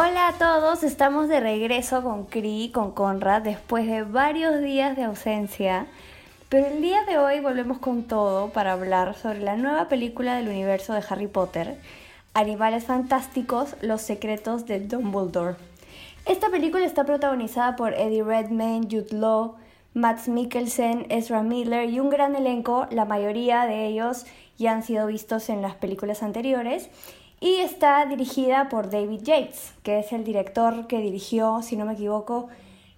Hola a todos, estamos de regreso con Cri, con Conrad, después de varios días de ausencia. Pero el día de hoy volvemos con todo para hablar sobre la nueva película del universo de Harry Potter, Animales Fantásticos, Los Secretos de Dumbledore. Esta película está protagonizada por Eddie Redmayne, Jude Law, Matt Mikkelsen, Ezra Miller y un gran elenco, la mayoría de ellos ya han sido vistos en las películas anteriores y está dirigida por David Yates, que es el director que dirigió, si no me equivoco,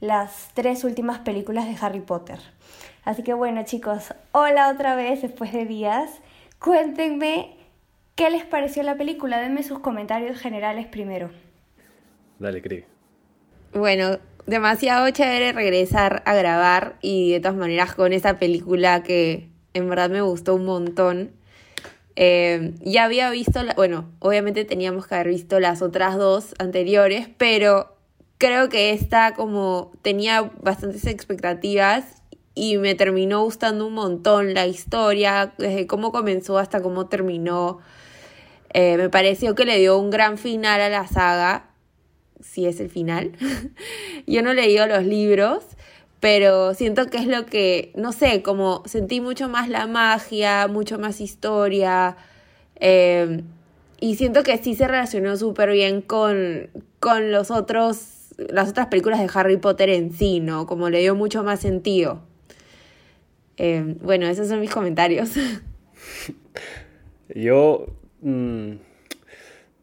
las tres últimas películas de Harry Potter. Así que bueno chicos, hola otra vez después de días. Cuéntenme qué les pareció la película, denme sus comentarios generales primero. Dale, Cri. Bueno, demasiado chévere regresar a grabar y de todas maneras con esa película que en verdad me gustó un montón. Eh, ya había visto, bueno, obviamente teníamos que haber visto las otras dos anteriores, pero creo que esta como tenía bastantes expectativas y me terminó gustando un montón la historia, desde cómo comenzó hasta cómo terminó. Eh, me pareció que le dio un gran final a la saga si es el final. Yo no he leído los libros, pero siento que es lo que, no sé, como sentí mucho más la magia, mucho más historia, eh, y siento que sí se relacionó súper bien con, con los otros, las otras películas de Harry Potter en sí, ¿no? Como le dio mucho más sentido. Eh, bueno, esos son mis comentarios. Yo... Mm,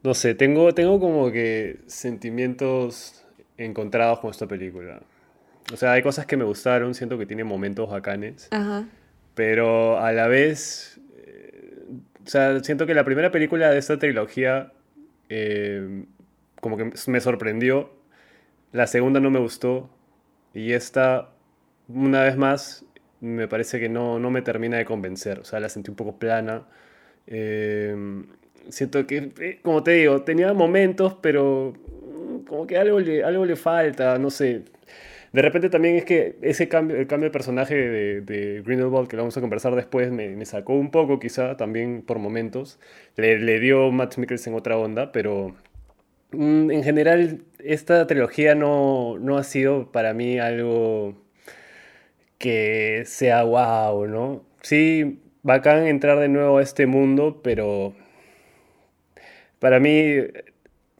no sé, tengo, tengo como que sentimientos encontrados con esta película. O sea, hay cosas que me gustaron, siento que tiene momentos bacanes. Pero a la vez, eh, o sea, siento que la primera película de esta trilogía eh, como que me sorprendió. La segunda no me gustó. Y esta, una vez más, me parece que no, no me termina de convencer. O sea, la sentí un poco plana. Eh, siento que, como te digo, tenía momentos, pero mm, como que algo le, algo le falta, no sé. De repente también es que ese cambio, el cambio de personaje de, de Grindelwald, que vamos a conversar después, me, me sacó un poco quizá también por momentos. Le, le dio Matt Mikkelsen otra onda, pero mm, en general esta trilogía no, no ha sido para mí algo que sea wow, ¿no? Sí, bacán entrar de nuevo a este mundo, pero para mí,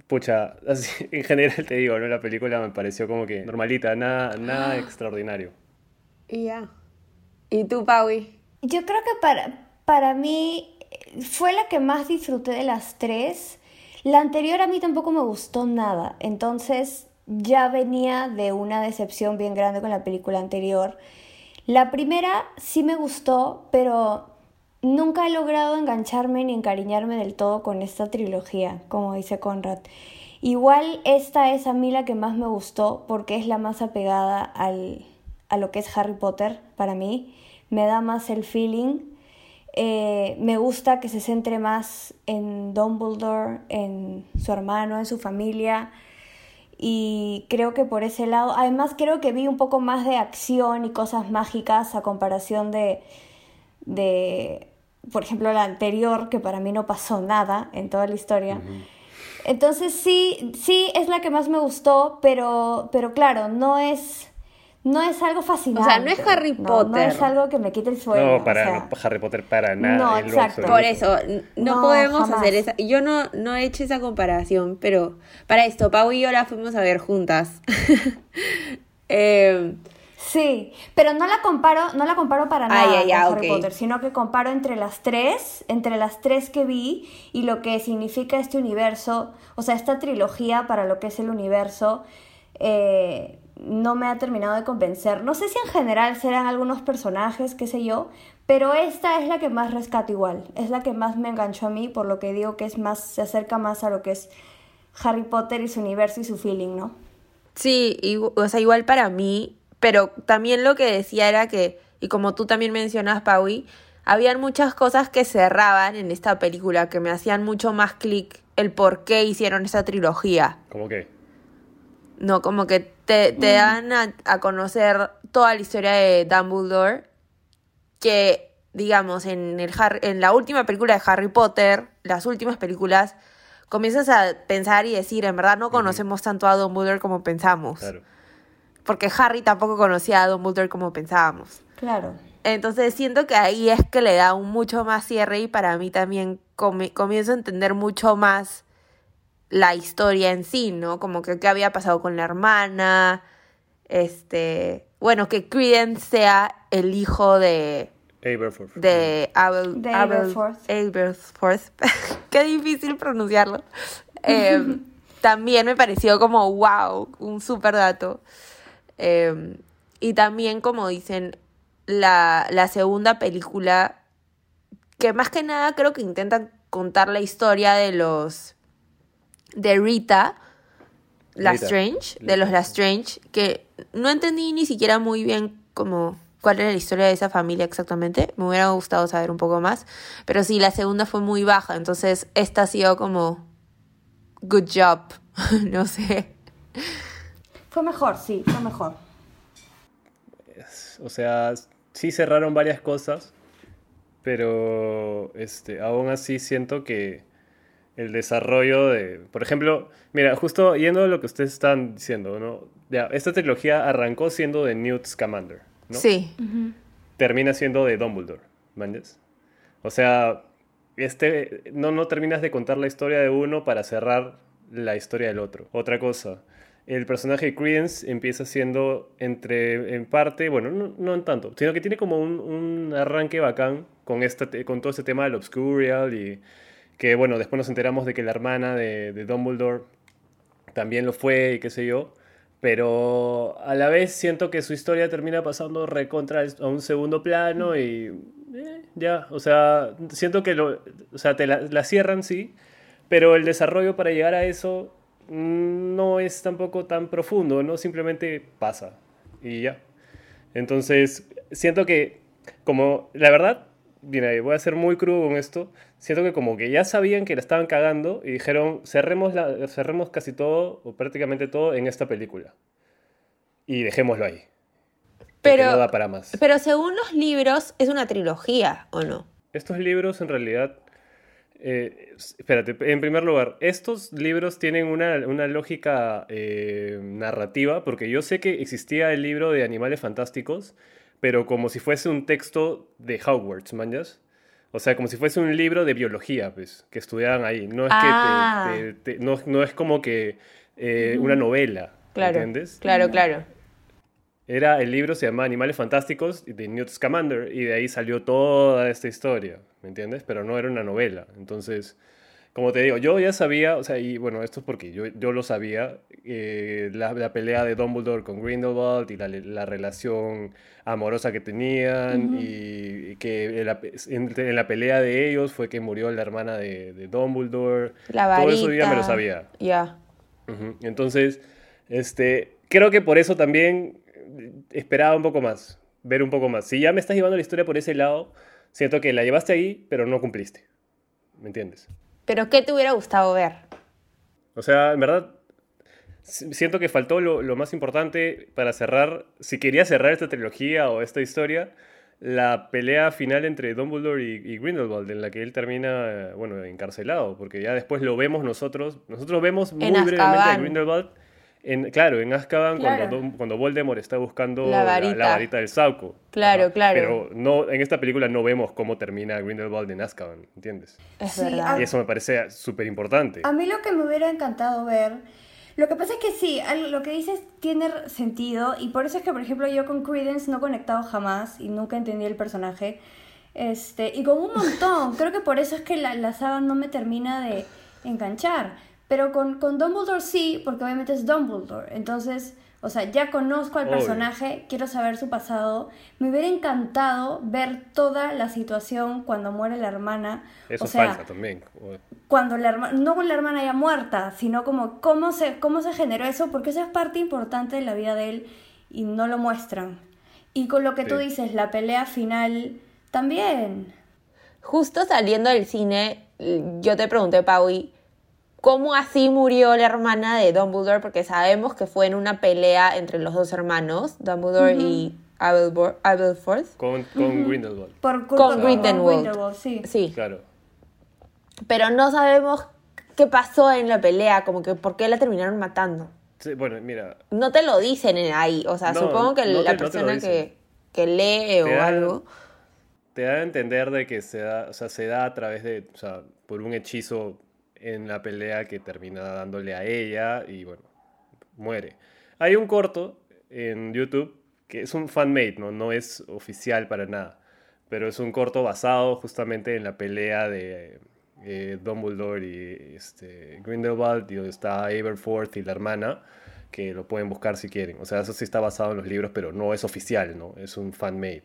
pucha, en general te digo, ¿no? La película me pareció como que normalita, nada, nada ah. extraordinario. Y ya. ¿Y tú, Paui? Yo creo que para, para mí fue la que más disfruté de las tres. La anterior a mí tampoco me gustó nada, entonces ya venía de una decepción bien grande con la película anterior. La primera sí me gustó, pero Nunca he logrado engancharme ni encariñarme del todo con esta trilogía, como dice Conrad. Igual esta es a mí la que más me gustó porque es la más apegada al, a lo que es Harry Potter para mí. Me da más el feeling. Eh, me gusta que se centre más en Dumbledore, en su hermano, en su familia. Y creo que por ese lado, además creo que vi un poco más de acción y cosas mágicas a comparación de, de por ejemplo, la anterior, que para mí no pasó nada en toda la historia. Entonces sí, sí es la que más me gustó, pero, pero claro, no es, no es algo fascinante. O sea, no es Harry Potter. No, es algo que me quite el sueño. No, para Harry Potter para nada. No, exacto. Por eso, no, podemos hacer esa. Yo no, no he hecho esa comparación, pero para esto, Pau y yo la fuimos a ver juntas. eh, Sí, pero no la comparo, no la comparo para nada con Harry Potter, sino que comparo entre las tres, entre las tres que vi y lo que significa este universo, o sea, esta trilogía para lo que es el universo, eh, no me ha terminado de convencer. No sé si en general serán algunos personajes, qué sé yo, pero esta es la que más rescato igual, es la que más me enganchó a mí, por lo que digo que es más, se acerca más a lo que es Harry Potter y su universo y su feeling, ¿no? Sí, o sea, igual para mí pero también lo que decía era que, y como tú también mencionas, Paui, habían muchas cosas que cerraban en esta película que me hacían mucho más clic el por qué hicieron esa trilogía. ¿Cómo qué? No, como que te, te mm. dan a, conocer toda la historia de Dumbledore, que, digamos, en, el en la última película de Harry Potter, las últimas películas, comienzas a pensar y decir, en verdad no conocemos tanto a Dumbledore como pensamos. Claro. Porque Harry tampoco conocía a Dumbledore como pensábamos. Claro. Entonces siento que ahí es que le da un mucho más cierre y para mí también comienzo a entender mucho más la historia en sí, ¿no? Como que qué había pasado con la hermana, este, bueno, que Credence sea el hijo de Aberforth. de Abel, De Abel- Aberforth. Aberforth. Qué difícil pronunciarlo. Eh, también me pareció como wow, un super dato. Eh, y también, como dicen, la, la segunda película, que más que nada creo que intentan contar la historia de los. de Rita. Lestrange, de los Lestrange, que no entendí ni siquiera muy bien como cuál era la historia de esa familia exactamente. Me hubiera gustado saber un poco más. Pero sí, la segunda fue muy baja, entonces esta ha sido como good job. no sé. Fue mejor, sí, fue mejor. O sea, sí cerraron varias cosas, pero este, aún así siento que el desarrollo de, por ejemplo, mira, justo yendo a lo que ustedes están diciendo, ¿no? Ya, esta trilogía arrancó siendo de Newt Scamander, ¿no? Sí, Termina siendo de Dumbledore, ¿manches? O sea, este, no, no terminas de contar la historia de uno para cerrar la historia del otro. Otra cosa, el personaje de Credence empieza siendo entre, en parte, bueno, no, no en tanto, sino que tiene como un, un arranque bacán con, esta, con todo este tema del Obscurial y que, bueno, después nos enteramos de que la hermana de, de Dumbledore también lo fue y qué sé yo. Pero a la vez siento que su historia termina pasando recontra a un segundo plano y eh, ya, o sea, siento que lo, o sea, te la, la cierran sí, pero el desarrollo para llegar a eso no es tampoco tan profundo, ¿no? Simplemente pasa y ya. Entonces, siento que como, la verdad, mira, voy a ser muy crudo con esto, siento que como que ya sabían que la estaban cagando y dijeron, cerremos, la, cerremos casi todo o prácticamente todo en esta película. Y dejémoslo ahí. Pero- no da para más. pero según los libros es una trilogía, ¿o no? Estos libros en realidad... eh, espérate, en primer lugar, estos libros tienen una, una lógica eh, narrativa, porque yo sé que existía el libro de Animales Fantásticos, pero como si fuese un texto de Hogwarts, ¿manjas? O sea, como si fuese un libro de biología, pues, que estudiaban ahí. No es Ah. que te- te- te- no, no es como que eh, una novela, Claro. ¿entiendes? Claro, claro. Era el libro se llama Animales Fantásticos de Newt Scamander y de ahí salió toda esta historia, ¿me entiendes? Pero no era una novela. Entonces, como te digo, yo ya sabía, o sea, y bueno, esto es porque yo, yo lo sabía, eh, la, la pelea de Dumbledore con Grindelwald y la, la relación amorosa que tenían y, y que en la, en, en la pelea de ellos fue que murió la hermana de, de Dumbledore. La varita. Todo eso ya me lo sabía. Ya. Ujú. Entonces, este, creo que por eso también esperaba un poco más, ver un poco más. Si ya me estás llevando la historia por ese lado, siento que la llevaste ahí, pero no cumpliste. ¿Me entiendes? Pero ¿qué te hubiera gustado ver? O sea, en verdad, si- siento que faltó lo, lo más importante para cerrar, si quería cerrar esta trilogía o esta historia, la pelea final entre Dumbledore y, y Grindelwald, en la que él termina, bueno, encarcelado, porque ya después lo vemos nosotros, nosotros vemos muy En brevemente a. Grindelwald, en, claro, en Azkaban, Claro. cuando, Voldemort está buscando La varita. la varita del Sauco. Claro, claro. Pero no, en esta película no vemos cómo termina Grindelwald en Azkaban, ¿entiendes? Es Sí, verdad. Y eso me parece súper importante. A mí lo que me hubiera encantado ver, lo que pasa es que sí, lo que dices tiene sentido y por eso es que, por ejemplo, yo con Credence no he conectado jamás y nunca entendí el personaje. Este, y con un montón, creo que por eso es que la, la saga no me termina de enganchar. Pero con, con Dumbledore sí, porque obviamente es Dumbledore. Entonces, o sea, ya conozco al Obvio. personaje, quiero saber su pasado. Me hubiera encantado ver toda la situación cuando muere la hermana. Eso o sea, es falsa también. Cuando la hermana, no con la hermana ya muerta, sino como cómo se, cómo se generó eso, porque eso es parte importante de la vida de él y no lo muestran. Y con lo que tú Sí. dices, la pelea final también. Justo saliendo del cine, yo te pregunté, Paui, ¿cómo así murió la hermana de Dumbledore? Porque sabemos que fue en una pelea entre los dos hermanos, Dumbledore y Abelbor- Abelforth. Con, con Grindelwald. Por culpa Con Grindelwald. sí. Sí, Claro. pero no sabemos qué pasó en la pelea, como que por qué la terminaron matando. Sí, bueno, mira, No te lo dicen en ahí, o sea, No, supongo que no te- la persona que, que lee o Te algo. te da a entender de que se da, o sea, se da a través de, o sea, por un hechizo en la pelea que termina dándole a ella y bueno, muere. Hay un corto en YouTube que es un fanmade, ¿no? No es oficial para nada, pero es un corto basado justamente en la pelea de eh, Dumbledore y este, Grindelwald, y donde está Aberforth y la hermana, que lo pueden buscar si quieren. O sea, eso sí está basado en los libros, pero no es oficial, ¿no? Es un fanmade.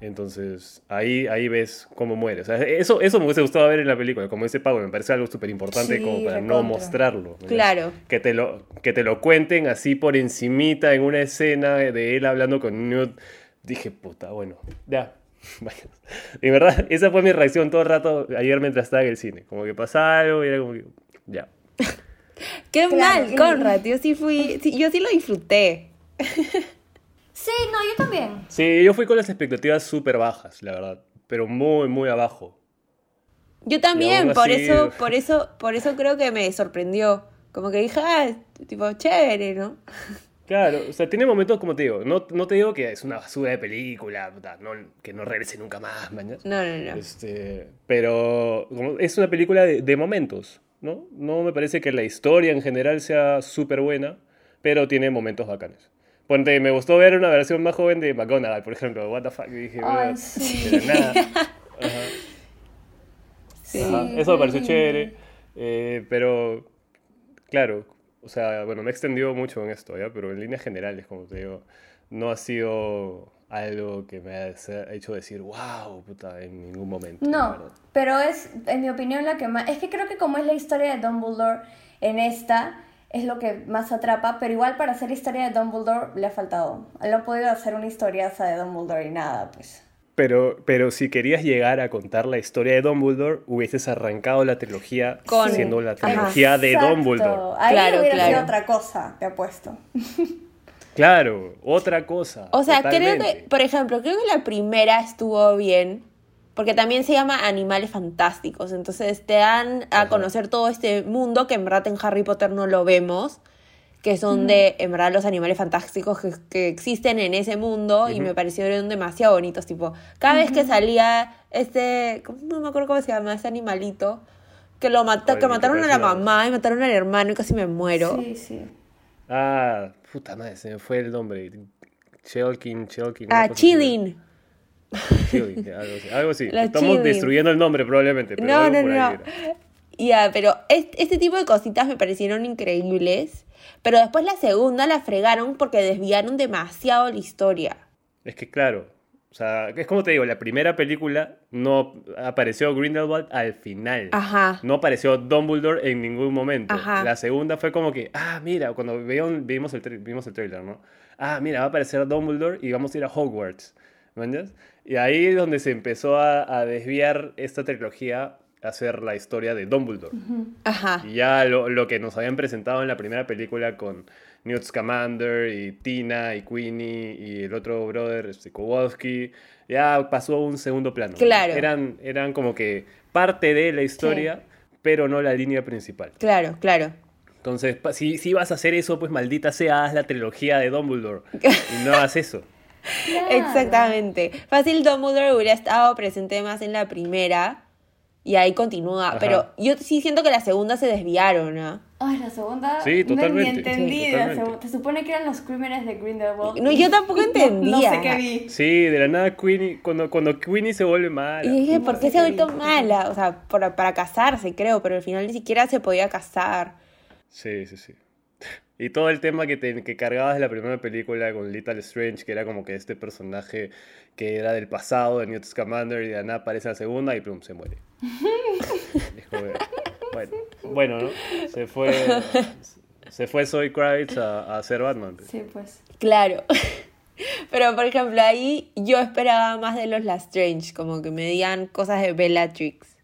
Entonces, ahí, ahí ves cómo muere. O sea, eso, eso me hubiese gustado ver en la película. Como dice Pablo, me parece algo súper importante Sí, como para no mostrarlo. ¿no? Claro. Que te, lo, que te lo cuenten así por encimita en una escena de él hablando con Newt. Dije, puta, bueno, ya. vaya. Y verdad, esa fue mi reacción todo el rato ayer mientras estaba en el cine. Como que pasaba algo y era como que, ya. Qué Claro, mal, Conrad, yo sí fui, sí, yo sí lo disfruté. Sí, no, yo también. Sí, yo fui con las expectativas súper bajas, la verdad. Pero muy, muy abajo. Yo también, por así- eso, por eso, por eso creo que me sorprendió. Como que dije, ah, tipo, chévere, ¿no? Claro, o sea, tiene momentos como te digo, no, no te digo que es una basura de película, no, que no regrese nunca más, mañana. No, no, no. Este, pero como es una película de, de momentos, ¿no? No me parece que la historia en general sea súper buena, pero tiene momentos bacanes. Ponte, me gustó ver una versión más joven de McGonagall, por ejemplo, what the fuck, y dije, Ay, "Bro, sí. de la nada". Ajá. Sí. Ajá, Eso me pareció chévere, eh, pero claro, o sea, bueno, me extendió mucho en esto, ¿ya? Pero en líneas generales, como te digo, no ha sido algo que me ha hecho decir, wow, puta, en ningún momento. No, pero es, en mi opinión, la que más... Es que creo que como es la historia de Dumbledore en esta, es lo que más atrapa, pero igual para hacer historia de Dumbledore le ha faltado. No ha podido hacer una historiaza de Dumbledore y nada, pues. Pero, pero si querías llegar a contar la historia de Dumbledore, hubieses arrancado la trilogía Con- siendo la Ajá. trilogía de Exacto. Dumbledore. Ahí Claro, hubiera claro. sido otra cosa, te apuesto. Claro, otra cosa. O sea, creo que, por ejemplo, creo que la primera estuvo bien, porque también se llama Animales Fantásticos, entonces te dan a Ajá. conocer todo este mundo que en verdad en Harry Potter no lo vemos, que son de, en verdad, los animales fantásticos que, que existen en ese mundo y me parecieron demasiado bonitos, tipo, cada vez que salía este, ¿cómo- no me acuerdo cómo se llama, ese animalito, que lo mata, Oye, que ¿qué mataron a la mamá y mataron al hermano y casi me muero. Sí, sí. Ah, puta madre, se me fue el nombre. Chelkin, Chelkin. Ah, cosa algo así. Algo así. Estamos Chilling. destruyendo el nombre probablemente. Pero No, no, no. Ya, pero es- este tipo de cositas me parecieron increíbles. Pero después la segunda la fregaron porque desviaron demasiado la historia. Es que claro, o sea, es como te digo, la primera película no apareció Grindelwald al final. Ajá. No apareció Dumbledore en ningún momento. Ajá. La segunda fue como que, ah, mira, cuando vieron- vimos, el vimos el trailer, ¿no? Ah, mira, va a aparecer Dumbledore y vamos a ir a Hogwarts. ¿Me entiendes? Y ahí es donde se empezó a, a desviar esta trilogía a hacer la historia de Dumbledore. Ajá. Y ya lo, lo que nos habían presentado en la primera película con Newt Scamander y Tina y Queenie y el otro brother, este, Kowalski, ya pasó a un segundo plano. Claro. Eran, eran como que parte de la historia, pero no la línea principal. Claro, claro. Entonces, si, si vas a hacer eso, pues maldita sea, haz la trilogía de Dumbledore. y no hagas eso. Exactamente. Fácil Dumbledore hubiera estado presente más en la primera y ahí continúa. Ajá. Pero yo sí siento que la segunda se desviaron, ¿no? Ay, la segunda. Sí, no- totalmente. Ni entendí. Sí, totalmente. Se supone que eran los crímenes de Grindelwald. No, yo tampoco No- entendía. No, sé qué vi. Sí, de la nada Queenie, cuando, cuando Queenie se vuelve mala. Y dije, ¿por No qué se ha vuelto mala? O sea, para, para casarse, creo, pero al final ni siquiera se podía casar. Sí, sí, sí. Y todo el tema que, te, que cargabas de la primera película con Little Strange, que era como que este personaje que era del pasado de Newt Scamander y de nada aparece en la segunda y plum, se muere. Es como que, bueno, bueno, ¿no? Se fue, se fue Zoe Kravitz a, a hacer Batman. Sí, pues. Claro. Pero, por ejemplo, ahí yo esperaba más de los Lestrange, como que me digan cosas de Bellatrix.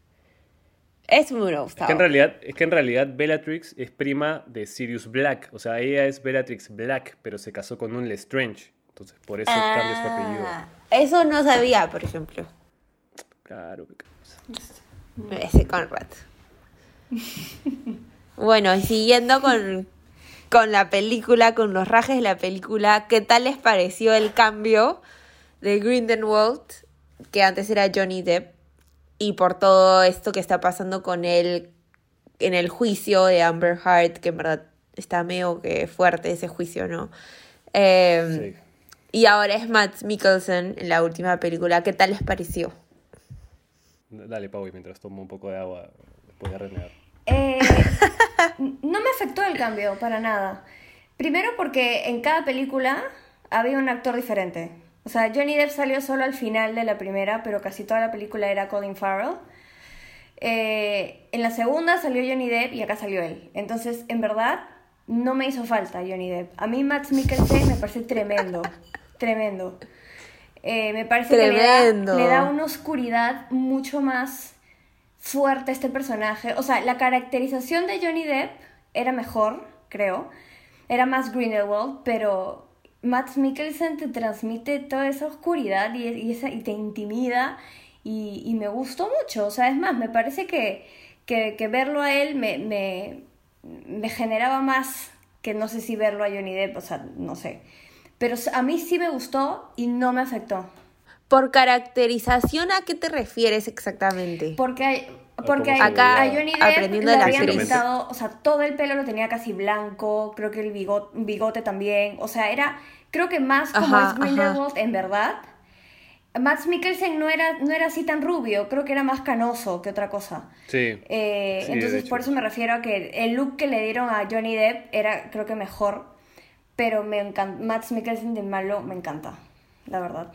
Eso me hubiera Es que, en realidad, es que en realidad Bellatrix es prima de Sirius Black. O sea, ella es Bellatrix Black, pero se casó con un Lestrange. Entonces, por eso cambia su apellido. Ah, Eso no sabía, por ejemplo. Claro, cosa. Ese Conrad. Bueno, siguiendo con, con la película, con los rajes de la película, ¿qué tal les pareció el cambio de Grindelwald, que antes era Johnny Depp, y por todo esto que está pasando con él en el juicio de Amber Heard, que en verdad está medio que fuerte ese juicio, ¿no? Eh, Sí. Y ahora es Matt Mikkelsen en la última película. ¿Qué tal les pareció? Dale, Pau, y mientras tomo un poco de agua, después de renegar. Eh, no me afectó el cambio, para nada. Primero porque en cada película había un actor diferente. O sea, Johnny Depp salió solo al final de la primera, pero casi toda la película era Colin Farrell. Eh, en la segunda salió Johnny Depp y acá salió él. Entonces, en verdad, no me hizo falta Johnny Depp. A mí Matt Mikkelsen me parece tremendo, tremendo. Eh, me parece que le Tremendo. da, le da una oscuridad mucho más fuerte a este personaje. O sea, la caracterización de Johnny Depp era mejor, creo. Era más Grindelwald, pero Matt Mikkelsen te transmite toda esa oscuridad y, y esa, y te intimida y, y me gustó mucho. O sea, es más, me parece que, que, que verlo a él me, me, me generaba más que no sé si verlo a Johnny Depp, o sea, no sé. Pero a mí sí me gustó y no me afectó. Por caracterización, ¿a qué te refieres exactamente? Porque, hay- porque cómo hay- se veía. a Johnny Depp Aprendiendo le de la habían actriz. pintado, o sea, todo el pelo lo tenía casi blanco, creo que el bigote, bigote también, o sea, era, creo que más como Ajá, es Grindelwald en verdad. Max Mikkelsen no era, no era así tan rubio, creo que era más canoso que otra cosa. Sí. Eh, Sí, entonces, por eso me refiero a que el look que le dieron a Johnny Depp era, creo que mejor, pero me encanta, Max Mikkelsen de malo me encanta, la verdad.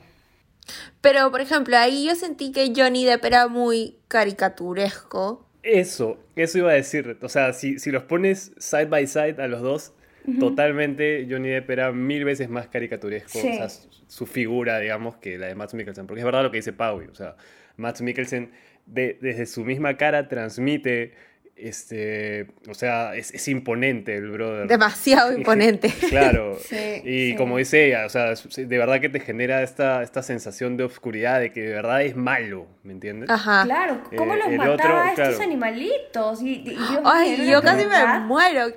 Pero, por ejemplo, ahí yo sentí que Johnny Depp era muy caricaturesco. Eso, eso iba a decir. O sea, si, si los pones side by side a los dos, totalmente Johnny Depp era mil veces más caricaturesco. Sí. O sea, su, su figura, digamos, que la de Matt Mikkelsen. Porque es verdad lo que dice Pau. O sea, Matt Mikkelsen de- desde su misma cara transmite. Este, o sea, es, es imponente el brother. Demasiado imponente. Claro. Sí, y sí. como dice ella, o sea, de verdad que te genera esta, esta sensación de oscuridad, de que de verdad es malo, ¿me entiendes? Ajá. Claro, ¿cómo Eh, los mataba otro, a estos claro. animalitos? Y, Ay, yo una casi me muero.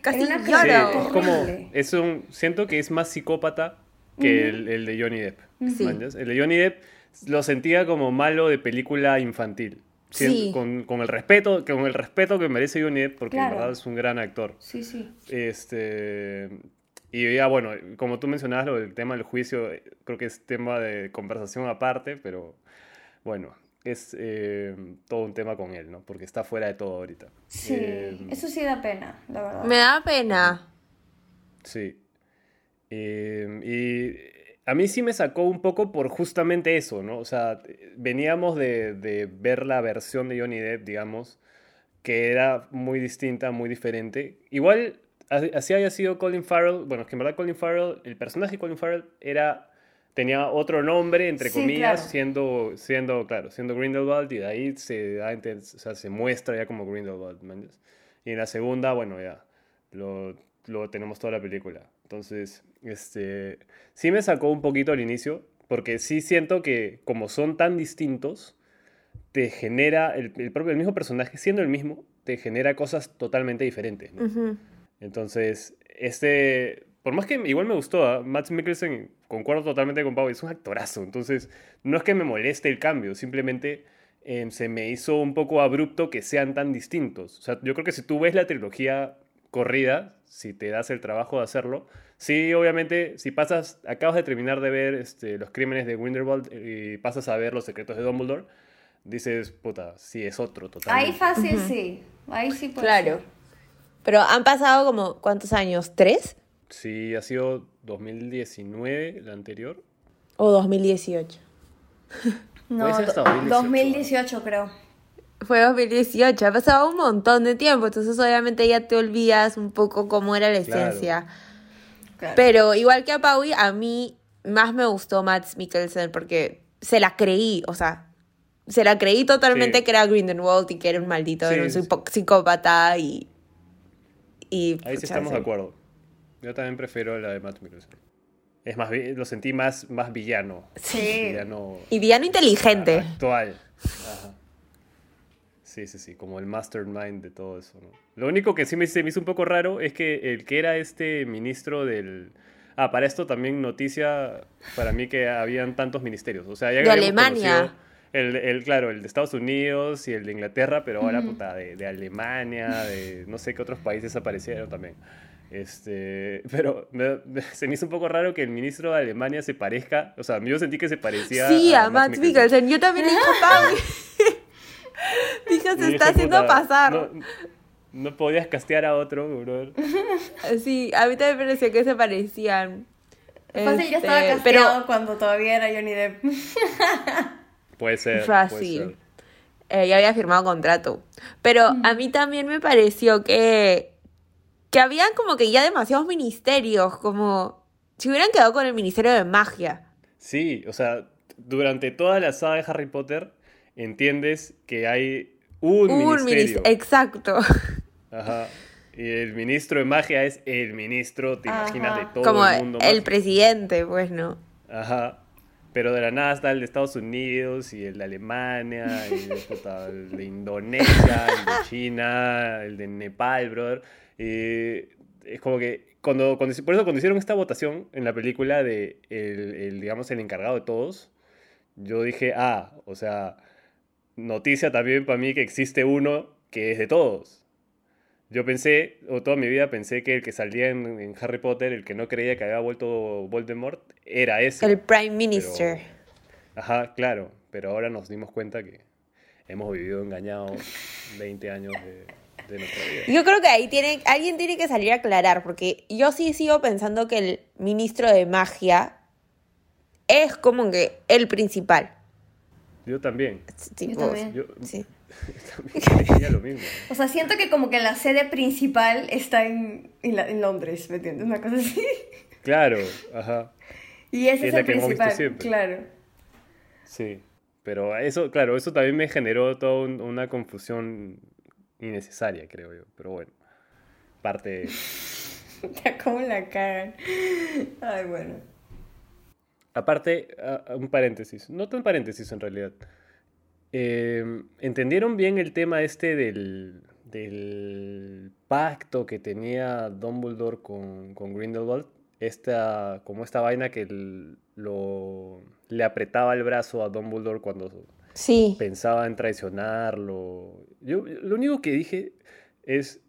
Casi Sí, lloro. es como, es un, siento que es más psicópata que el, el de Johnny Depp. Sí. El de Johnny Depp lo sentía como malo de película infantil. Sí. Con, con el respeto, con el respeto que merece Johnny Depp, porque Claro. en verdad es un gran actor. Sí, sí. Este, y ya, bueno, como tú mencionabas, lo del tema del juicio, creo que es tema de conversación aparte, pero bueno, es eh, todo un tema con él, ¿no? Porque está fuera de todo ahorita. Sí, Eh, eso sí da pena, la verdad. Me da pena. Sí. Eh, y a mí sí me sacó un poco por justamente eso, ¿no? O sea, veníamos de, de ver la versión de Johnny Depp, digamos, que era muy distinta, muy diferente. Igual, así haya sido Colin Farrell, bueno, es que en verdad Colin Farrell, el personaje de Colin Farrell era, tenía otro nombre, entre Sí, comillas, claro. siendo, siendo, claro, siendo Grindelwald, y de ahí se, da o sea, se muestra ya como Grindelwald. Y en la segunda, bueno, ya, lo, lo tenemos toda la película. Entonces, este, sí me sacó un poquito al inicio, porque sí siento que como son tan distintos, te genera, el, el propio, el mismo personaje, siendo el mismo, te genera cosas totalmente diferentes. Entonces, este, por más que igual me gustó, ¿ah? Matt Mikkelsen, concuerdo totalmente con Pau, es un actorazo. Entonces, no es que me moleste el cambio, simplemente eh, se me hizo un poco abrupto que sean tan distintos. O sea, yo creo que si tú ves la trilogía corrida, si te das el trabajo de hacerlo, sí, obviamente, si pasas, acabas de terminar de ver este, los crímenes de Grindelwald y pasas a ver los secretos de Dumbledore, dices, puta, sí, es otro totalmente. Ahí fácil sí, ahí sí puede Claro. ser. Pero han pasado como, ¿cuántos años? ¿Tres? Sí, ha sido 2019, la anterior. ¿O 2018? No, Puede ser hasta do- 2018, 2018 creo. Fue 2018, ha pasado un montón de tiempo, entonces obviamente ya te olvidas un poco cómo era la Claro. esencia. Claro. Pero igual que a Paui, a mí más me gustó Matt Mikkelsen porque se la creí, o sea, se la creí totalmente Sí. que era Grindelwald y que era un maldito, Sí, era un sí. psicópata y... y Ahí sí estamos de acuerdo. Yo también prefiero la de Matt Mikkelsen. Es más, lo sentí más, más villano. Sí. Villano Y villano inteligente. actual. Ajá. Sí, sí, sí, como el mastermind de todo eso, ¿no? Lo único que sí me, se me hizo un poco raro es que el que era este ministro del... Ah, para esto también noticia para mí que habían tantos ministerios. O sea, ya De Alemania. El, el, claro, el de Estados Unidos y el de Inglaterra, pero ahora, puta, de, de Alemania, de no sé qué otros países aparecieron también. Este, pero me- me- se me hizo un poco raro que el ministro de Alemania se parezca, o sea, yo sentí que se parecía Sí, a Matt Mikkelsen. Mikkelsen. Yo también dije. Dije, se está haciendo puta, pasar. No, no podías castear a otro, brother. Sí, a mí también me pareció que se parecían. Fácil, ya estaba Este, casteado cuando todavía era Johnny Depp. Puede ser. Fácil. Puede eh, ya había firmado contrato. Pero a mí también me pareció que, que habían como que ya demasiados ministerios, como si hubieran quedado con el Ministerio de Magia. Sí, o sea, durante toda la saga de Harry Potter entiendes que hay un, Un ministerio. minis- Exacto. Ajá. Y el ministro de magia es el ministro, te Ajá. imaginas, de todo como el mundo. el mágico. presidente, pues, ¿no? Ajá. Pero de la nada está el de Estados Unidos y el de Alemania, y el, puta, el de Indonesia, el de China, el de Nepal, brother. Y es como que cuando, cuando, por eso cuando hicieron esta votación en la película de el, el, digamos, el encargado de todos, yo dije, ah, o sea, noticia también para mí que existe uno que es de todos. Yo pensé, o toda mi vida pensé que el que salía en, en Harry Potter, el que no creía que había vuelto Voldemort, era ese. El Prime Minister. Ajá, claro, pero ahora nos dimos cuenta que hemos vivido engañados 20 años de, de nuestra vida. Yo creo que ahí tiene, alguien tiene que salir a aclarar, porque yo sí sigo pensando que el ministro de magia es como que el principal. Yo también. También. Yo sí. También creía lo mismo. O sea, siento que como que la sede principal está en, en, la- en Londres, ¿me entiendes? Una cosa así. Claro, ajá, Y ese Es es, la el que hemos visto principal, siempre. claro. sí. Pero eso, claro, eso también me generó toda un- una confusión innecesaria, creo yo. Pero bueno, parte... ¿Cómo la cagan? Ay, bueno. Aparte, a un paréntesis, no tan paréntesis en realidad. Eh, ¿Entendieron bien el tema este del, del pacto que tenía Dumbledore con, con Grindelwald? Esta, como esta vaina que el- lo, le apretaba el brazo a Dumbledore cuando Sí. pensaba en traicionarlo. Yo lo único que dije es,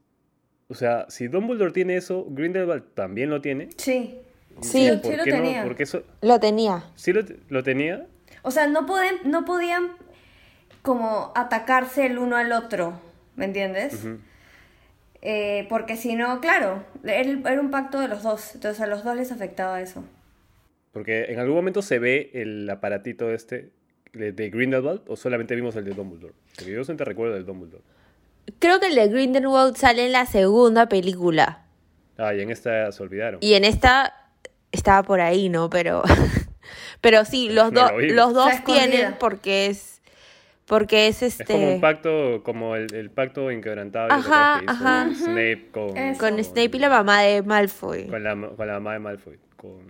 o sea, si Dumbledore tiene eso, Grindelwald también lo tiene. Sí. Sí. Sí, ¿Por sí lo qué no? tenía. Porque eso, Lo tenía. ¿Sí lo, lo tenía? O sea, no, pueden, no podían como atacarse el uno al otro, ¿me entiendes? Eh, porque si no, claro, era, era un pacto de los dos, entonces a los dos les afectaba eso. Porque en algún momento se ve el aparatito este de, de Grindelwald o solamente vimos el de Dumbledore. Porque yo siempre recuerdo el de Dumbledore. Creo que el de Grindelwald sale en la segunda película. Ah, y en esta se olvidaron. Y en esta estaba por ahí, ¿no? Pero, pero sí, los, No lo los dos tienen porque es, porque es este, Es como un pacto, como el, el pacto inquebrantable Ajá, ¿te acuerdas que hizo ajá. Snape con, Eso. con Snape y la mamá de Malfoy. con la, con la mamá de Malfoy. Con,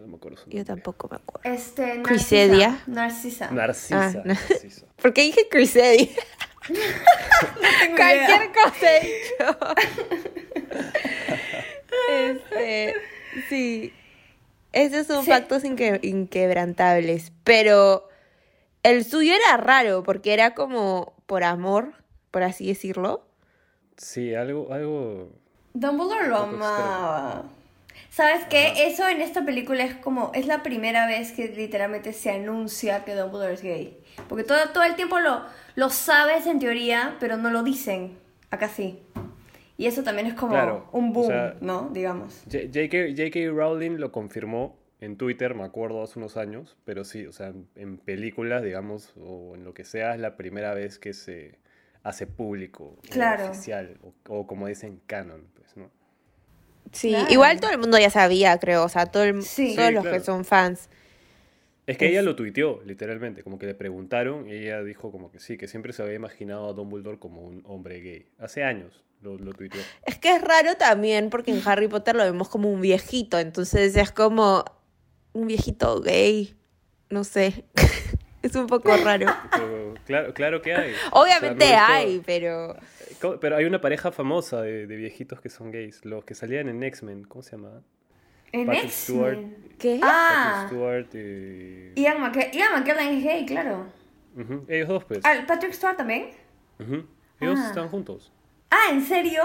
no me acuerdo su Yo tampoco me acuerdo. Este, Narcisa. Crisedia. Narcisa. Narcisa. Ah, no. Narcisa. ¿Por qué dije Crisedia? tengo Cualquier cosa he dicho. este, sí. Esos son Sí. pactos inque- inquebrantables. Pero el suyo era raro porque era como por amor, por así decirlo. Sí, algo, algo... Dumbledore lo amaba. ¿Sabes qué? Eso en esta película es como, es la primera vez que literalmente se anuncia que Dumbledore es gay. Porque todo, todo el tiempo lo, lo sabes en teoría, pero no lo dicen. Acá sí. Y eso también es como Claro, un o boom, sea, ¿no? Digamos. J.K. Rowling lo confirmó en Twitter, me acuerdo, hace unos años, pero sí, o sea, en, en películas, digamos, o en lo que sea, es la primera vez que se hace público, o Claro. oficial, o, o como dicen, canon, pues, ¿no? Sí, Claro. igual todo el mundo ya sabía, creo. O sea, todo el- Sí. todos Sí, los claro. que son fans. Es que ella lo tuiteó, literalmente, como que le preguntaron y ella dijo como que sí, que siempre se había imaginado a Dumbledore como un hombre gay. Hace años lo, lo tuiteó. Es que es raro también porque en Harry Potter lo vemos como un viejito, entonces es como un viejito gay, no sé. es un poco raro. Pero claro, claro que hay. Obviamente O sea, no es hay, pero... Pero hay una pareja famosa de, de viejitos que son gays, los que salían en X-Men, ¿cómo se llama? En Patrick Stewart. X-Men. ¿Qué? Ah, Patrick Stewart y... Ian, McKellen, Ian McKellen es gay, claro. Ellos dos, pues. Ah, Patrick Stewart también. Ellos Ah. están juntos. Ah, ¿en serio?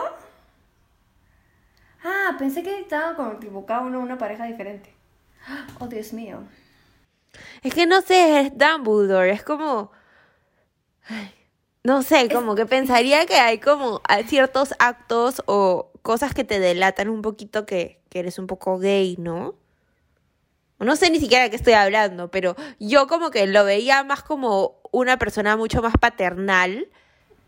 Ah, pensé que estaban como tipo cada uno una pareja diferente. Oh, Dios mío. Es que no sé, es Dumbledore, es como... ay, no sé, como que pensaría que hay como ciertos actos o cosas que te delatan un poquito que, que eres un poco gay, ¿no? No sé ni siquiera de qué estoy hablando, pero yo como que lo veía más como una persona mucho más paternal.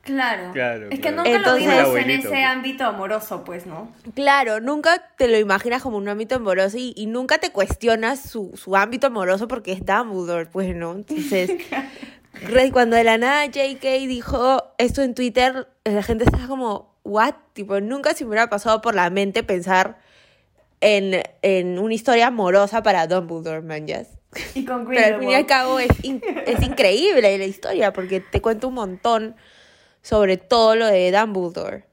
Claro. Claro, es que claro. nunca lo vives en ese ámbito amoroso, pues, ¿no? Claro, nunca te lo imaginas como un ámbito amoroso y, y nunca te cuestionas su, su ámbito amoroso porque es Dumbledore, pues, ¿no? Entonces, cuando de la nada JK dijo esto en Twitter, la gente estaba como, ¿what? Tipo, nunca se me hubiera pasado por la mente pensar en, en una historia amorosa para Dumbledore, man, yes. Y con Pero al fin y al cabo es, in- es increíble la historia porque te cuenta un montón sobre todo lo de Dumbledore.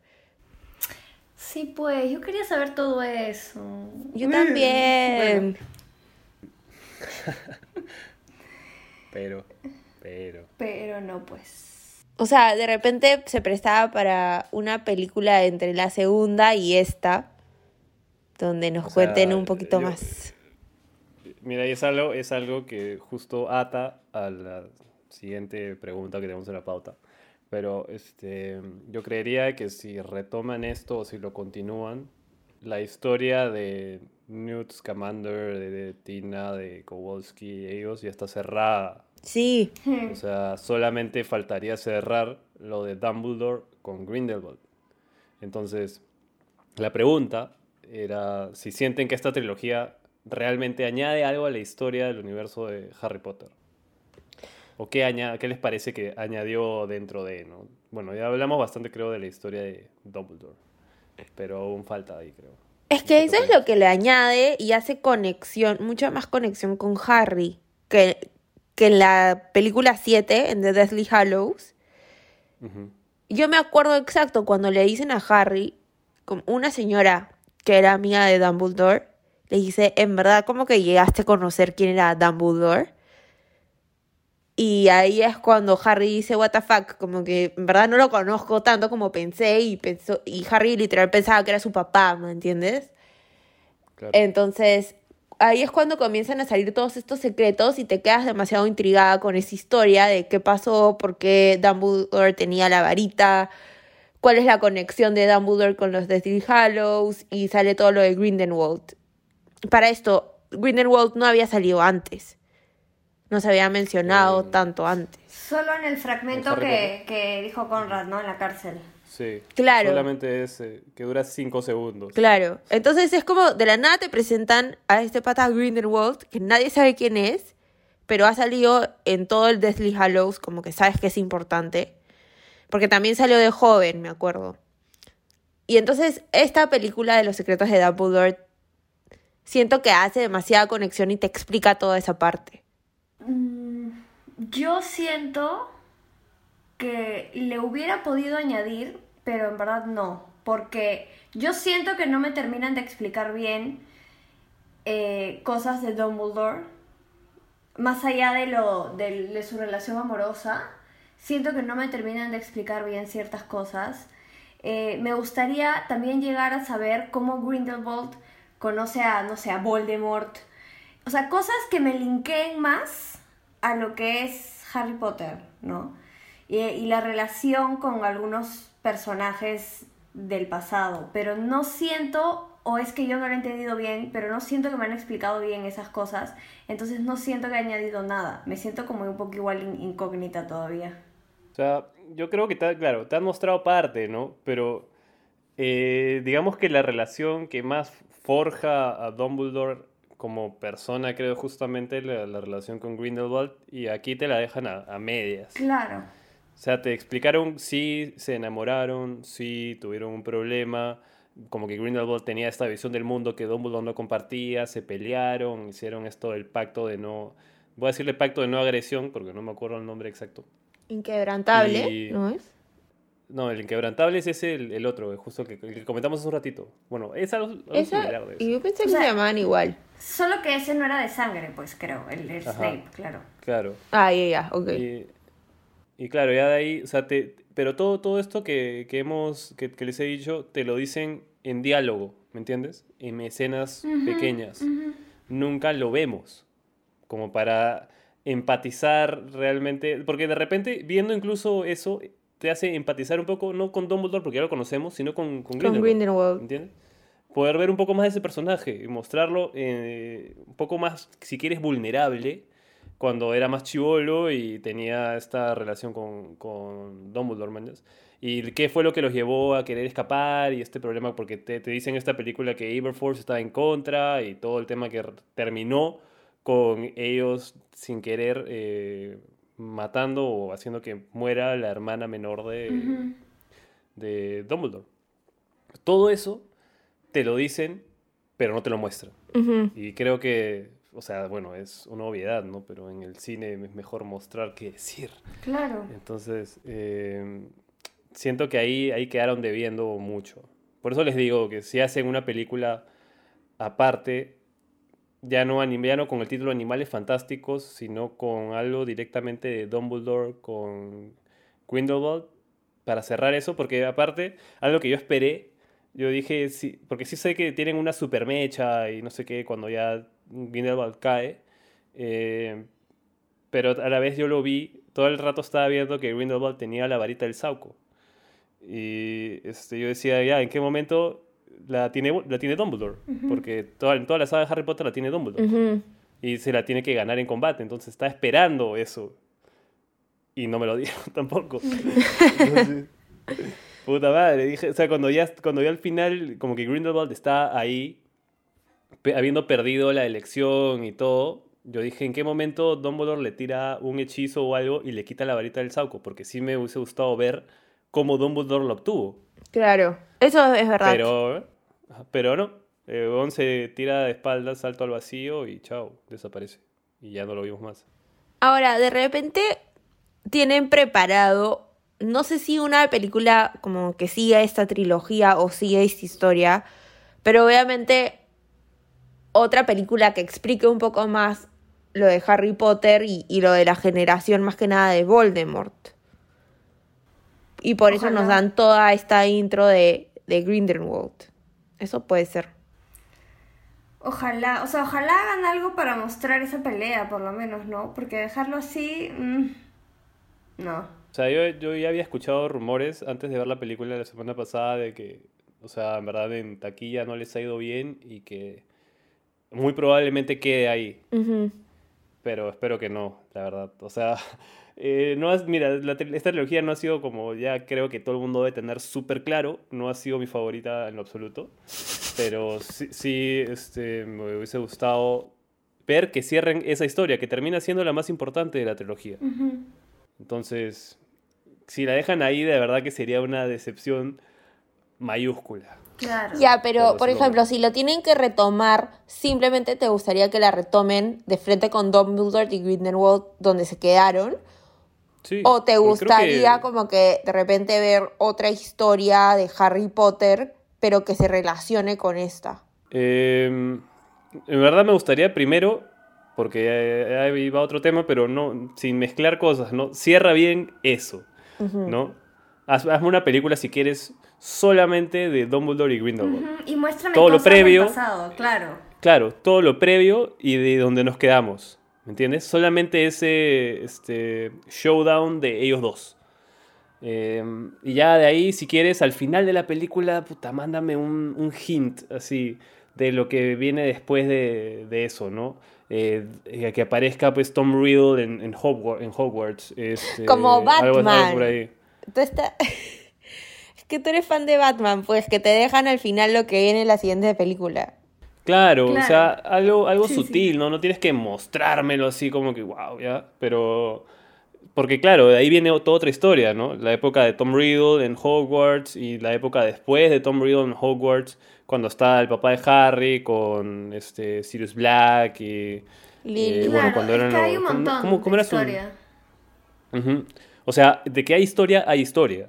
Sí, pues, yo quería saber todo eso. Yo Mm, también. bueno, Pero, pero... pero no, pues. O sea, de repente se prestaba para una película entre la segunda y esta, donde nos O sea, cuenten un poquito yo- más. Mira, y es algo, es algo que justo ata a la siguiente pregunta que tenemos en la pauta. Pero este, yo creería que si retoman esto o si lo continúan, la historia de Newt Scamander, de, de Tina, de Kowalski, ellos ya está cerrada. Sí, O sea, solamente faltaría cerrar lo de Dumbledore con Grindelwald. Entonces, la pregunta era si sienten que esta trilogía realmente añade algo a la historia del universo de Harry Potter. ¿O qué, qué les parece que añadió dentro de, ¿no? Bueno, ya hablamos bastante, creo, de la historia de Dumbledore. Pero aún falta ahí, creo. es que eso es lo que le añade y hace conexión, mucha más conexión con Harry que, que en la película 7, en The Deathly Hallows. Yo me acuerdo exacto cuando le dicen a Harry, como una señora que era amiga de Dumbledore, le dice, en verdad, como que llegaste a conocer quién era Dumbledore. Y ahí es cuando Harry dice, what the fuck, como que en verdad no lo conozco tanto como pensé y pensó, y Harry literal pensaba que era su papá, ¿me entiendes? Claro. Entonces, ahí es cuando comienzan a salir todos estos secretos y te quedas demasiado intrigada con esa historia de qué pasó, por qué Dumbledore tenía la varita, cuál es la conexión de Dumbledore con los Deathly Hallows y sale todo lo de Grindelwald. Para esto, Grindelwald no había salido antes. No se había mencionado Eh, tanto antes. Solo en el fragmento que, que dijo Conrad, ¿no? En la cárcel. Sí. Claro. Solamente es eh, que dura cinco segundos. Claro. Entonces es como de la nada te presentan a este pata Grindelwald, que nadie sabe quién es, pero ha salido en todo el Deathly Hallows, como que sabes que es importante. Porque también salió de joven, me acuerdo. Y entonces esta película de los secretos de Dumbledore siento que hace demasiada conexión y te explica toda esa parte. Yo siento que le hubiera podido añadir, pero en verdad no. Porque yo siento que no me terminan de explicar bien eh, cosas de Dumbledore. Más allá de, lo, de, de su relación amorosa. Siento que no me terminan de explicar bien ciertas cosas. Eh, me gustaría también llegar a saber cómo Grindelwald conoce a, no sé, a Voldemort. O sea, cosas que me linkeen más a lo que es Harry Potter, ¿no? Y, y la relación con algunos personajes del pasado. Pero no siento, o es que yo no lo he entendido bien, pero no siento que me han explicado bien esas cosas. Entonces no siento que he añadido nada. Me siento como un poco igual in- incógnita todavía. O sea, yo creo que, te, claro, te han mostrado parte, ¿no? Pero eh, digamos que la relación que más forja a Dumbledore como persona, creo, justamente la, la relación con Grindelwald, y aquí te la dejan a, a medias. Claro. O sea, te explicaron si se enamoraron, si tuvieron un problema, como que Grindelwald tenía esta visión del mundo que Dumbledore no compartía, se pelearon, hicieron esto del pacto de no, voy a decirle pacto de no agresión, porque no me acuerdo el nombre exacto. Inquebrantable, Y- ¿no es? No, el inquebrantable es ese, el, el otro, justo el que, el que comentamos hace un ratito. Bueno, es algo, algo Esa, similar de eso. y yo pensé que O sea- se llamaban igual. Solo que ese no era de sangre, pues creo, el, el. Snape, claro. Claro. Ah, ya, ya, ok. Y, y claro, ya de ahí, o sea, te, pero todo, todo esto que, que hemos, que, que les he dicho, te lo dicen en diálogo, ¿me entiendes? En escenas pequeñas. Nunca lo vemos. Como para empatizar realmente. Porque de repente, viendo incluso eso, te hace empatizar un poco, no con Dumbledore, porque ya lo conocemos, sino con, con Con Grindelwald. Grindelwald. ¿Entiendes? Poder ver un poco más de ese personaje y mostrarlo eh, un poco más, si quieres, vulnerable cuando era más chivolo y tenía esta relación con, con Dumbledore, mañas. Y qué fue lo que los llevó a querer escapar y este problema, porque te, te dicen en esta película que Aberforth estaba en contra y todo el tema que terminó con ellos sin querer eh, matando o haciendo que muera la hermana menor de, de Dumbledore. Todo eso te lo dicen, pero no te lo muestran. Y creo que, o sea, bueno, es una obviedad, ¿no? Pero en el cine es mejor mostrar que decir. Claro. Entonces, eh, siento que ahí, ahí quedaron debiendo mucho. Por eso les digo que si hacen una película aparte, ya no, anim- ya no con el título Animales Fantásticos, sino con algo directamente de Dumbledore con Grindelwald, para cerrar eso, porque aparte, algo que yo esperé, yo dije, sí, porque sí sé que tienen una super mecha y no sé qué, cuando ya Grindelwald cae, eh, pero a la vez yo lo vi, todo el rato estaba viendo que Grindelwald tenía la varita del Sauco. Y este, yo decía, ya, ¿en qué momento la tiene, la tiene Dumbledore? Porque toda, en toda la saga de Harry Potter la tiene Dumbledore. Ujú. Y se la tiene que ganar en combate. Entonces está esperando eso. Y no me lo dijo tampoco. Entonces, puta madre. Dije, o sea, cuando ya, cuando ya al final, como que Grindelwald está ahí, pe- habiendo perdido la elección y todo, yo dije, ¿en qué momento Dumbledore le tira un hechizo o algo y le quita la varita del Sauco? Porque sí me hubiese gustado ver cómo Dumbledore lo obtuvo. Claro, eso es verdad. Pero, pero no. Eh, se tira de espaldas, salto al vacío y chao, desaparece. Y ya no lo vimos más. Ahora, de repente tienen preparado, no sé si una película como que siga esta trilogía o siga esta historia, pero obviamente otra película que explique un poco más lo de Harry Potter y, y lo de la generación más que nada de Voldemort. Y por eso nos Ojalá. dan toda esta intro de, de Grindelwald. Eso puede ser. Ojalá, o sea, ojalá hagan algo para mostrar esa pelea, por lo menos, ¿no? Porque dejarlo así, mm, no. O sea, yo, yo ya había escuchado rumores antes de ver la película la semana pasada de que, o sea, en verdad en taquilla no les ha ido bien y que muy probablemente quede ahí. Ujú. Pero espero que no, la verdad. O sea, eh, no has, mira, la esta trilogía no ha sido como ya creo que todo el mundo debe tener súper claro, no ha sido mi favorita en lo absoluto, pero sí, sí este, me hubiese gustado ver que cierren esa historia, que termina siendo la más importante de la trilogía. Entonces, si la dejan ahí, de verdad que sería una decepción mayúscula. Claro. Ya, pero Por ejemplo, si lo tienen que retomar, simplemente te gustaría que la retomen de frente con Dumbledore y Grindelwald donde se quedaron, Sí, o te gustaría que- como que de repente ver otra historia de Harry Potter, pero que se relacione con esta. Eh, en verdad me gustaría primero, porque ahí va otro tema, pero no, sin mezclar cosas, ¿no? Cierra bien eso, ¿no? Haz- hazme una película si quieres solamente de Dumbledore y Grindelwald. Y muéstrame Todo lo del previo. pasado, claro. Claro, todo lo previo y de donde nos quedamos, ¿me entiendes? Solamente ese este, showdown de ellos dos. Eh, y ya de ahí, si quieres, al final de la película, puta, mándame un, un hint, así, de lo que viene después de, de eso, ¿no? Eh, que aparezca, pues, Tom Riddle en, en, Hogwarts, en Hogwarts, este, Como algo- algo Batman. por ahí. Tú está- es que tú eres fan de Batman, pues que te dejan al final lo que viene en la siguiente película. Claro, o sea, algo, algo Sí, sí. sutil, ¿no? No tienes que mostrármelo así como que, wow, ya, pero... Porque claro, de ahí viene toda otra historia, ¿no? La época de Tom Riddle en Hogwarts y la época después de Tom Riddle en Hogwarts, cuando está el papá de Harry con este Sirius Black y Lily. Eh, bueno, Claro, cuando es eran que hay un ¿cómo- montón cómo- cómo de era su- historia. Ujú. O sea, de que hay historia, hay historia.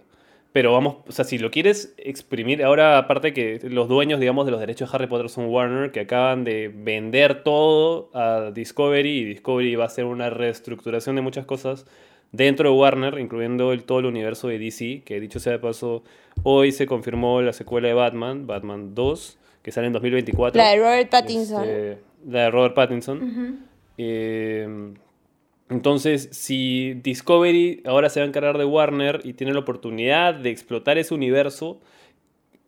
Pero vamos, o sea, si lo quieres exprimir, ahora aparte que los dueños, digamos, de los derechos de Harry Potter son Warner, que acaban de vender todo a Discovery y Discovery va a hacer una reestructuración de muchas cosas dentro de Warner, incluyendo el, todo el universo de DC, que dicho sea de paso, hoy se confirmó la secuela de Batman, Batman 2, que sale en 2024. La de Robert Pattinson. Este, la de Robert Pattinson. Eh, entonces, si Discovery ahora se va a encargar de Warner y tiene la oportunidad de explotar ese universo,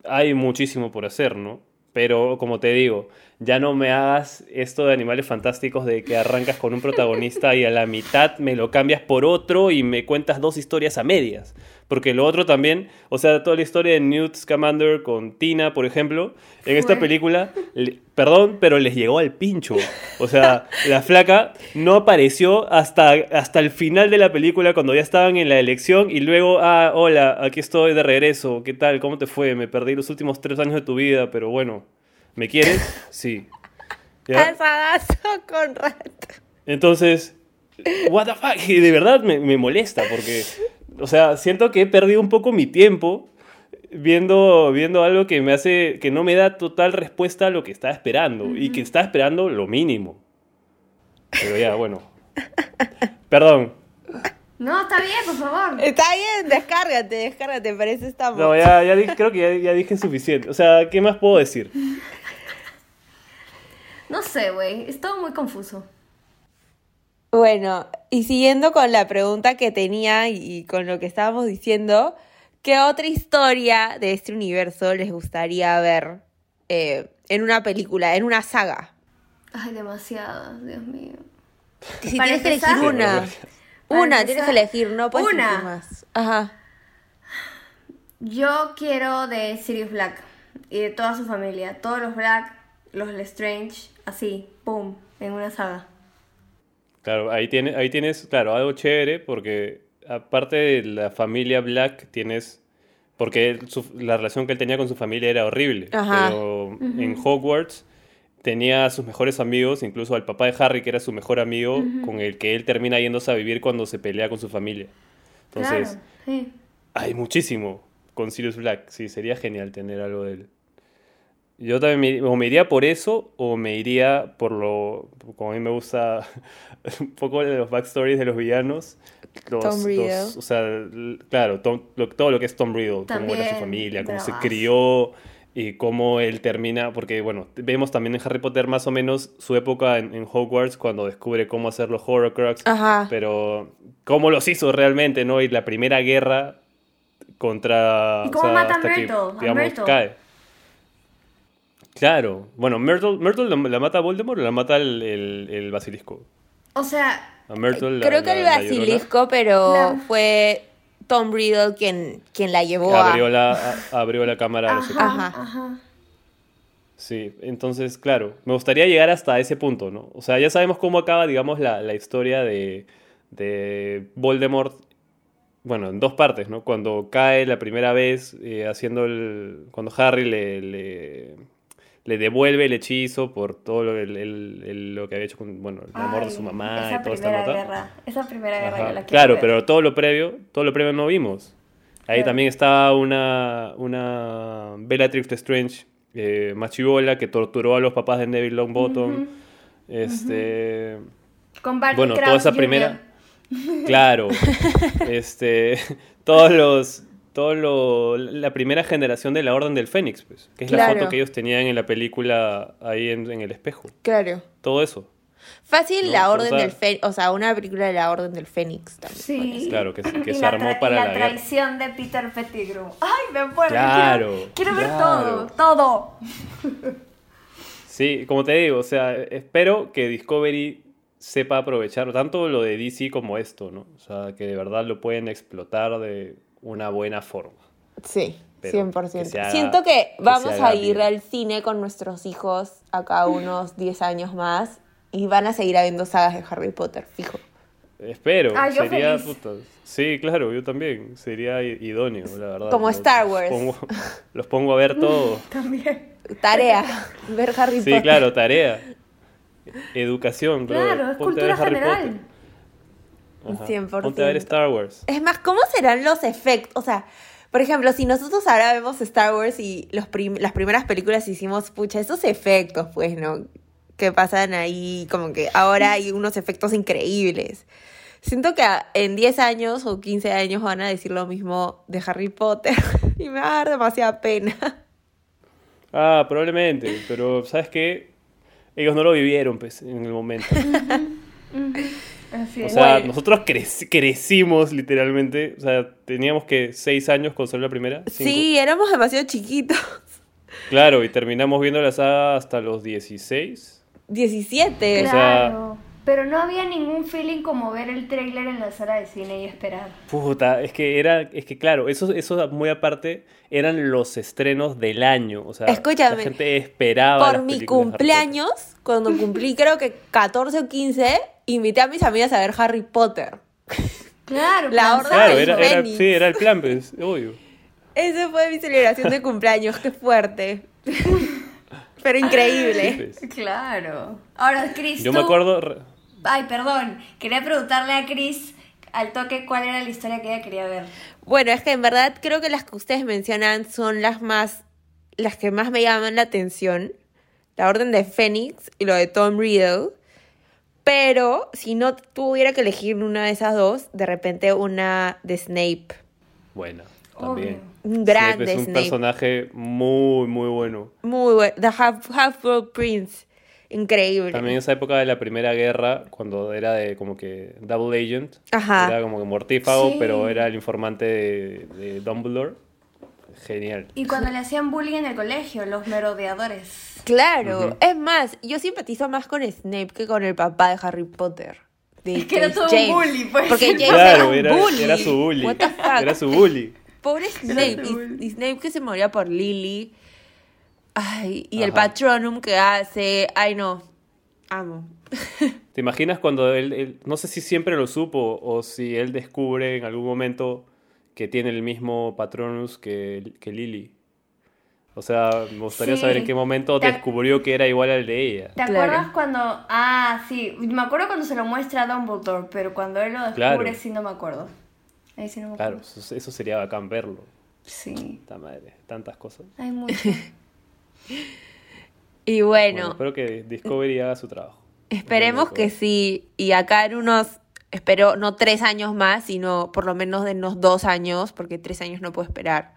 hay muchísimo por hacer, ¿no? Pero como te digo, ya no me hagas esto de animales fantásticos de que arrancas con un protagonista y a la mitad me lo cambias por otro y me cuentas dos historias a medias. Porque lo otro también, o sea, toda la historia de Newt Scamander con Tina, por ejemplo, en esta película, le- perdón, pero les llegó al pincho. O sea, la flaca no apareció hasta, hasta el final de la película cuando ya estaban en la elección y luego, ah, hola, aquí estoy de regreso, ¿qué tal? ¿Cómo te fue? Me perdí los últimos tres años de tu vida, pero bueno, ¿me quieres? Sí. ¿Ya? Asadazo con rato. Entonces, what the fuck, y de verdad me, me molesta porque, o sea, siento que he perdido un poco mi tiempo viendo, viendo algo que me hace, que no me da total respuesta a lo que estaba esperando y que estaba esperando lo mínimo. Pero ya, bueno. Perdón. No, está bien, por favor. Está bien, descárgate, descárgate, para eso estamos. No, ya, ya dije- creo que ya, ya dije suficiente. O sea, ¿qué más puedo decir? No sé, güey. Es todo muy confuso. Bueno, y siguiendo con la pregunta que tenía y con lo que estábamos diciendo, ¿qué otra historia de este universo les gustaría ver eh, en una película, en una saga? Ay, demasiadas, Dios mío. Si Para tienes que elegir una. Una, empezar- tienes que elegir, no puedes Una. elegir más. Ajá. Yo quiero de Sirius Black y de toda su familia. Todos los Black, los Lestrange, así, pum, en una saga. Claro, ahí, tiene, ahí tienes, claro, algo chévere porque aparte de la familia Black tienes... Porque él- su- la relación que él tenía con su familia era horrible. Ajá. Pero en Hogwarts tenía a sus mejores amigos, incluso al papá de Harry, que era su mejor amigo, con el que él termina yéndose a vivir cuando se pelea con su familia. Entonces, claro, sí. hay muchísimo con Sirius Black. Sí, sería genial tener algo de él. Yo también me, o me iría por eso o me iría por lo, como a mí me gusta un poco de los backstories de los villanos. Los, Tom Riddle. los- o sea, claro, Tom- lo- todo lo que es Tom Riddle, cómo era su familia, cómo se bravazo. crió y cómo él termina, porque bueno, vemos también en Harry Potter más o menos su época en, en Hogwarts cuando descubre cómo hacer los Horcrux, Ajá. pero cómo los hizo realmente, ¿no? Y la primera guerra contra... ¿Y o cómo sea, mata a que, digamos, cae. Claro, bueno, Myrtle, Myrtle la, la mata Voldemort o la mata el, el, el basilisco. O sea, A Myrtle la- Creo que la- el basilisco, pero fue Tom Riddle quien, quien la llevó a... abrió la, a- abrió la cámara de los secretos. ajá, Ajá. ajá. Sí, entonces, claro, me gustaría llegar hasta ese punto, ¿no? O sea, ya sabemos cómo acaba, digamos, la, la historia de, de Voldemort, bueno, en dos partes, ¿no? Cuando cae la primera vez, eh, haciendo el... cuando Harry le, le, le devuelve el hechizo por todo lo, el- el- el- lo que había hecho con, bueno, el amor de su mamá esa y toda esta nota. guerra. Esa primera guerra Ajá, yo la quiero Claro, ver. pero todo lo previo, todo lo previo no vimos. Ahí Claro. también estaba una, una Bellatrix Strange eh, machibola que torturó a los papás de Neville Longbottom. Este, Con Barty bueno, toda esa Jr. primera, claro, este, todos los, todo lo, la primera generación de la Orden del Fénix, pues, que es la foto que ellos tenían en la película ahí en, en el espejo. Claro. Todo eso, Fácil No, la o Orden sea- del Fénix, o sea, una película de la Orden del Fénix también. Sí. claro, que, que se armó para y la, la guerra. traición de Peter Pettigrew. Ay, me muero. Claro, Quiero, quiero ver todo, todo. Sí, como te digo, o sea, espero que Discovery sepa aprovechar tanto lo de DC como esto, ¿no? O sea, que de verdad lo pueden explotar de una buena forma. Sí, Pero 100%. que se haga- Siento que que vamos a ir bien. al cine con nuestros hijos acá unos 10 años más y van a seguir habiendo sagas de Harry Potter, fijo. Espero, Ah, yo sería feliz. puta, Sí, claro, yo también. Sería i- idóneo, la verdad. Como Los- Star los Wars. pongo- los pongo a ver todo. También. Tarea, ver Harry Sí, Potter. claro, tarea. educación, bro. Claro, es Ponte a ver cultura general. Potter. Ajá. 100%. Ponte a ver Star Wars. Es más, ¿cómo serán los efectos? O sea, por ejemplo, si nosotros ahora vemos Star Wars y los prim- las primeras películas hicimos, pucha, esos efectos, pues, ¿no? Que pasan ahí, como que ahora hay unos efectos increíbles. Siento que en 10 años o 15 años van a decir lo mismo de Harry Potter y me va a dar demasiada pena. Ah, probablemente, pero ¿sabes qué? Ellos no lo vivieron pues, en el momento. O sea, Bueno. nosotros crec- crecimos literalmente. O sea, teníamos que seis años cuando salió la primera. cinco. Sí, éramos demasiado chiquitos. Claro, y terminamos viendo la saga hasta los 16. 17. o sea- Claro. Pero no había ningún feeling como ver el tráiler en la sala de cine y esperar. Puta, es que era, es que claro, eso, eso muy aparte eran los estrenos del año. O sea, Escúchame, la gente esperaba. Por las mi cumpleaños, cuando cumplí creo que 14 o 15, invité a mis amigas a ver Harry Potter. Claro, La orden. Claro, era, era- Fénix. sí, era el plan, pues, obvio. Esa fue mi celebración de cumpleaños, qué fuerte. Pero increíble. Pues. Claro. Ahora, Chris, Yo me acuerdo. Ay, perdón. Quería preguntarle a Chris al toque cuál era la historia que ella quería ver. Bueno, es que en verdad creo que las que ustedes mencionan son las más, las que más me llaman la atención. La Orden de Fénix y lo de Tom Riddle. Pero si no tuviera que elegir una de esas dos, de repente una de Snape. Buena, también. Un grande Snape es un Snape. personaje muy, muy bueno. Muy bueno. The Half, Half-Blood Prince. Increíble. También en esa época de la Primera Guerra, cuando era de como que Double Agent, Ajá. era como que mortífago, Sí. pero era el informante de, de Dumbledore. Genial. Y cuando le hacían bullying en el colegio, los merodeadores. Claro. Es más, yo simpatizo más con Snape que con el papá de Harry Potter. De Es que era James- todo un James. bully, pues. Porque James Claro, era un bully. era su bully. What the fuck? Era su bully. Pobre Snape. Y, Snape que se moría por Lily. Ay, y el patronum que hace. Ay, no. Amo. ¿Te imaginas cuando él, él- no sé si siempre lo supo o si él descubre en algún momento que tiene el mismo Patronus que, que Lily? O sea, me gustaría Sí. saber en qué momento Te descubrió que era igual al de ella. ¿Te Claro. acuerdas cuando.? Ah, sí. Me acuerdo cuando se lo muestra a Dumbledore, pero cuando él lo descubre, Claro. sí no me acuerdo. Ahí sí no me Claro, acuerdo. eso, eso sería bacán verlo. Sí. Esta madre, tantas cosas. Hay mucho. Y Bueno, bueno, espero que Discovery haga su trabajo. esperemos que sí. Y acá en unos. Espero no tres años más, sino por lo menos de unos dos años, porque tres años no puedo esperar.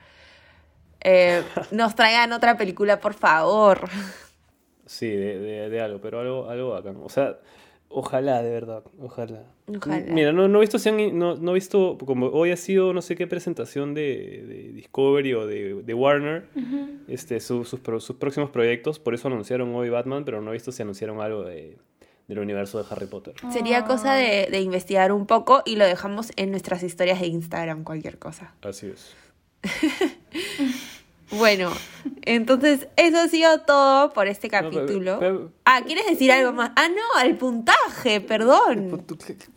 eh, nos traigan otra película, por favor. Sí, de, de- de algo, pero algo, algo bacán. O sea, ojalá, de verdad, ojalá. Ojalá. Mira, no, no he visto, si han- no, no he visto, como hoy ha sido no sé qué presentación de, de Discovery o de, de Warner, este, su- sus, sus próximos proyectos, por eso anunciaron hoy Batman, pero no he visto si anunciaron algo de, del universo de Harry Potter. Sería cosa de, de investigar un poco y lo dejamos en nuestras historias de Instagram, cualquier cosa. Así es. Bueno, entonces eso ha sido todo por este capítulo. pero- ah, ¿quieres decir algo más? Ah, no, el puntaje, perdón.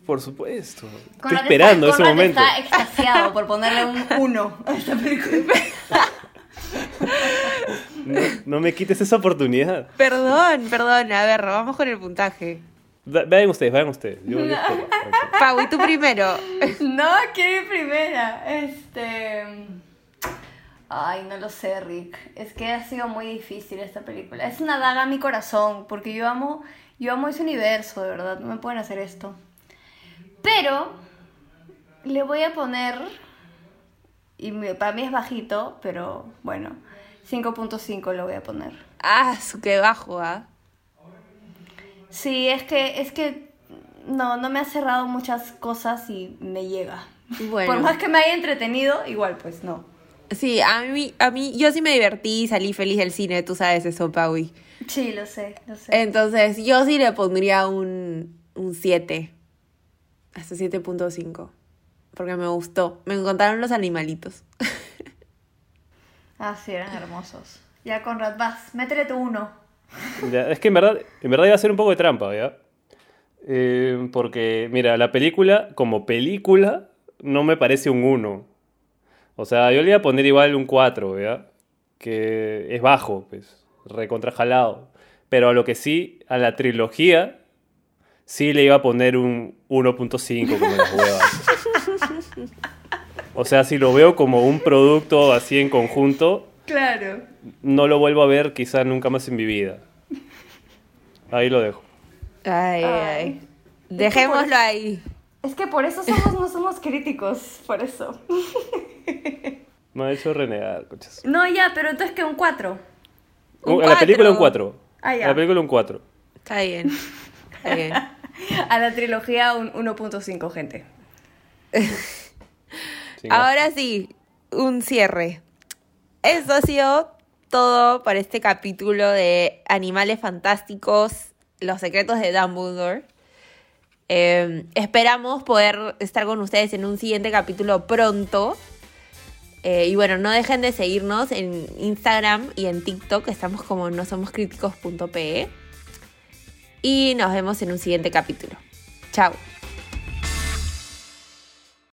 Por supuesto. Estoy esperando está, ese momento. está extasiado por ponerle un 1 a esta película. No, no me quites esa oportunidad. Perdón, perdón. A ver, vamos con el puntaje. Da- Vayan ustedes, vayan ustedes. Yo, yo espero. Ok. Pau, y tú primero. No, quiero ir primera. Este. Ay, no lo sé, Rick. Es que ha sido muy difícil esta película. Es una daga a mi corazón, porque yo amo, yo amo ese universo, de verdad. No me pueden hacer esto. Pero le voy a poner. Y para mí es bajito, pero bueno. 5.5 lo voy a poner. Ah, su que bajo, ¿ah? Sí, es que, es que no, no me ha cerrado muchas cosas y me llega. Bueno. Por más que me haya entretenido, igual pues no. Sí, a mí, a mí, yo sí me divertí, salí feliz del cine, tú sabes eso, Paui. Sí, lo sé, lo sé. Entonces, yo sí le pondría un, un 7. Hasta 7.5. Porque me gustó. Me encontraron los animalitos. Ah, sí, eran hermosos. Ya, Conrad, vas, métele tu uno. Ya, es que en verdad, en verdad iba a ser un poco de trampa, ¿ya? Eh, porque, mira, la película, como película, no me parece un 1. O sea, yo le iba a poner igual un 4, ¿ya? Que es bajo, pues, recontrajalado. Pero a lo que sí, a la trilogía, sí le iba a poner un 1.5 como las huevas. O sea, si lo veo como un producto así en conjunto, Claro. no lo vuelvo a ver quizá nunca más en mi vida. Ahí lo dejo. Ay, Ay. ay. Dejémoslo ahí. Es que por eso somos, no somos críticos, por eso. Me ha hecho renegar, coches. No, ya, pero entonces que un 4. Un A la película un cuatro. 4. Ah, ya. A la película un 4. Está bien. Está bien. A la trilogía un 1.5, gente. Ahora sí, un cierre. Eso ha sido todo para este capítulo de Animales Fantásticos, Los Secretos de Dumbledore. Eh, esperamos poder estar con ustedes en un siguiente capítulo pronto. Eh, y bueno, no dejen de seguirnos en Instagram y en TikTok. Estamos como no somos críticos.pe. Y nos vemos en un siguiente capítulo. Chao.